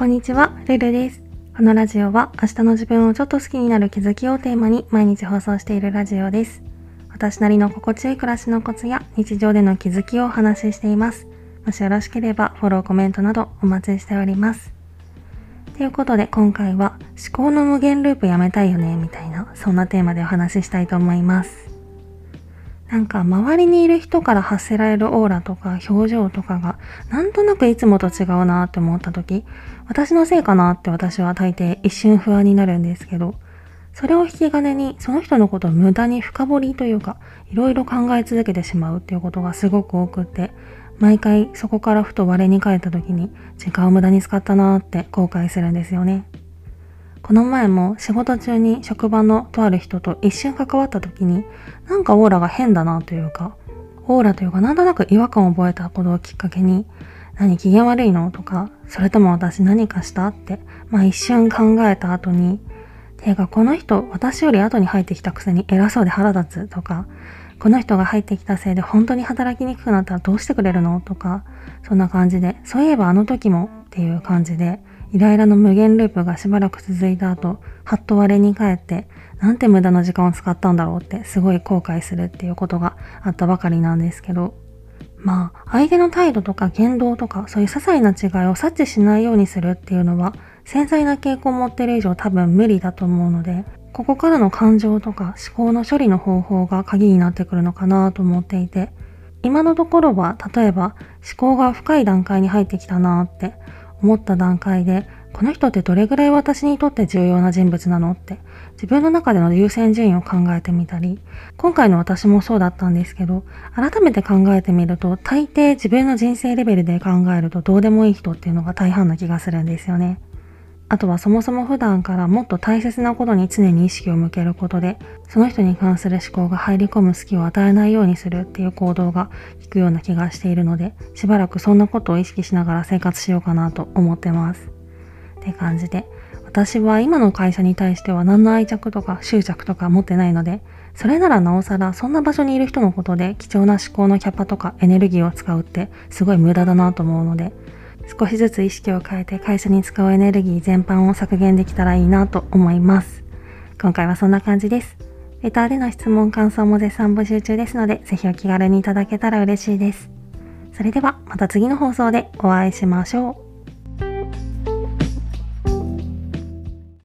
こんにちは、ルルです。このラジオは明日の自分をちょっと好きになる気づきをテーマに毎日放送しているラジオです。私なりの心地よい暮らしのコツや日常での気づきをお話ししています。もしよろしければフォロー、コメントなどお待ちしております。ということで今回は思考の無限ループやめたいよねみたいなそんなテーマでお話ししたいと思います。なんか周りにいる人から発せられるオーラとか表情とかがなんとなくいつもと違うなって思った時私のせいかなって私は大抵一瞬不安になるんですけどそれを引き金にその人のことを無駄に深掘りというかいろいろ考え続けてしまうっていうことがすごく多くって毎回そこからふと我に返った時に時間を無駄に使ったなって後悔するんですよね。この前も仕事中に職場のとある人と一瞬関わった時になんかオーラが変だなというかオーラというかなんとなく違和感を覚えたことをきっかけに何機嫌悪いのとかそれとも私何かしたってまあ一瞬考えた後にていうかこの人私より後に入ってきたくせに偉そうで腹立つとかこの人が入ってきたせいで本当に働きにくくなったらどうしてくれるのとかそんな感じでそういえばあの時もっていう感じでイライラの無限ループがしばらく続いた後、はっと我に返って、なんて無駄な時間を使ったんだろうってすごい後悔するっていうことがあったばかりなんですけど、まあ、相手の態度とか言動とか、そういう些細な違いを察知しないようにするっていうのは、繊細な傾向を持ってる以上多分無理だと思うので、ここからの感情とか思考の処理の方法が鍵になってくるのかなと思っていて、今のところは、例えば思考が深い段階に入ってきたなって思った段階で、この人ってどれぐらい私にとって重要な人物なのって自分の中での優先順位を考えてみたり、今回の私もそうだったんですけど、改めて考えてみると、大抵自分の人生レベルで考えるとどうでもいい人っていうのが大半な気がするんですよね。あとはそもそも普段からもっと大切なことに常に意識を向けることで、その人に関する思考が入り込む隙を与えないようにするっていう行動が効くような気がしているので、しばらくそんなことを意識しながら生活しようかなと思ってます。って感じで、私は今の会社に対しては何の愛着とか執着とか持ってないので、それならなおさらそんな場所にいる人のことで貴重な思考のキャパとかエネルギーを使うってすごい無駄だなと思うので、少しずつ意識を変えて会社に使うエネルギー全般を削減できたらいいなと思います。今回はそんな感じです。レターでの質問、感想も絶賛募集中ですので、ぜひお気軽にいただけたら嬉しいです。それではまた次の放送でお会いしましょう。